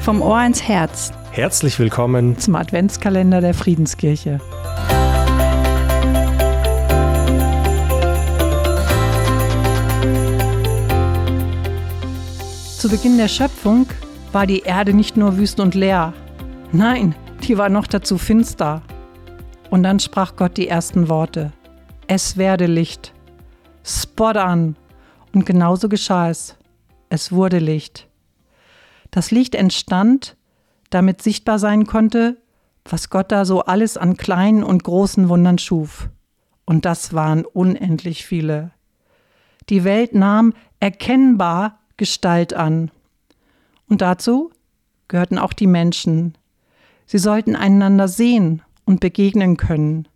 Vom Ohr ins Herz. Herzlich willkommen zum Adventskalender der Friedenskirche. Zu Beginn der Schöpfung war die Erde nicht nur wüst und leer. Nein, die war noch dazu finster. Und dann sprach Gott die ersten Worte. Es werde Licht. Spot an. Und genauso geschah es. Es wurde Licht. Das Licht entstand, damit sichtbar sein konnte, was Gott da so alles an kleinen und großen Wundern schuf. Und das waren unendlich viele. Die Welt nahm erkennbar Gestalt an. Und dazu gehörten auch die Menschen. Sie sollten einander sehen und begegnen können.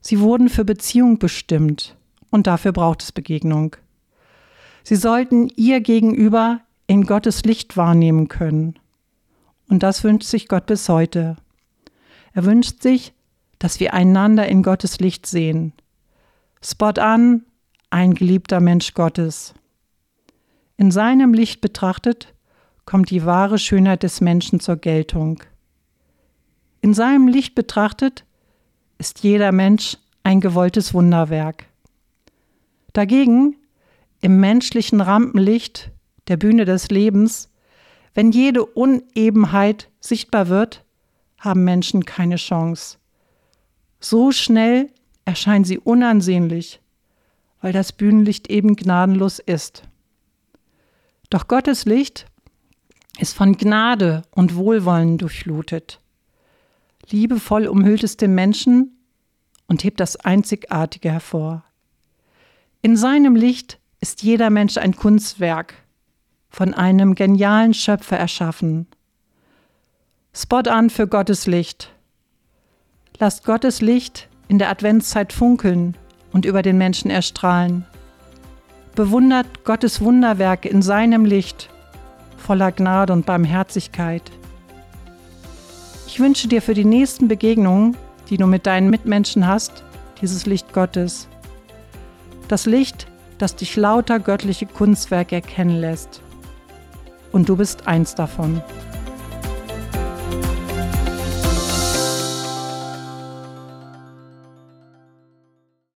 Sie wurden für Beziehung bestimmt und dafür braucht es Begegnung. Sie sollten ihr gegenüber in Gottes Licht wahrnehmen können. Und das wünscht sich Gott bis heute. Er wünscht sich, dass wir einander in Gottes Licht sehen. Spot an, ein geliebter Mensch Gottes. In seinem Licht betrachtet kommt die wahre Schönheit des Menschen zur Geltung. In seinem Licht betrachtet ist jeder Mensch ein gewolltes Wunderwerk. Dagegen im menschlichen Rampenlicht der Bühne des Lebens, wenn jede Unebenheit sichtbar wird, haben Menschen keine Chance. So schnell erscheinen sie unansehnlich, weil das Bühnenlicht eben gnadenlos ist. Doch Gottes Licht ist von Gnade und Wohlwollen durchflutet. Liebevoll umhüllt es den Menschen und hebt das Einzigartige hervor. In seinem Licht ist jeder Mensch ein Kunstwerk, von einem genialen Schöpfer erschaffen. Spot an für Gottes Licht. Lasst Gottes Licht in der Adventszeit funkeln und über den Menschen erstrahlen. Bewundert Gottes Wunderwerke in seinem Licht, voller Gnade und Barmherzigkeit. Ich wünsche dir für die nächsten Begegnungen, die du mit deinen Mitmenschen hast, dieses Licht Gottes. Das Licht, das dich lauter göttliche Kunstwerke erkennen lässt. Und du bist eins davon.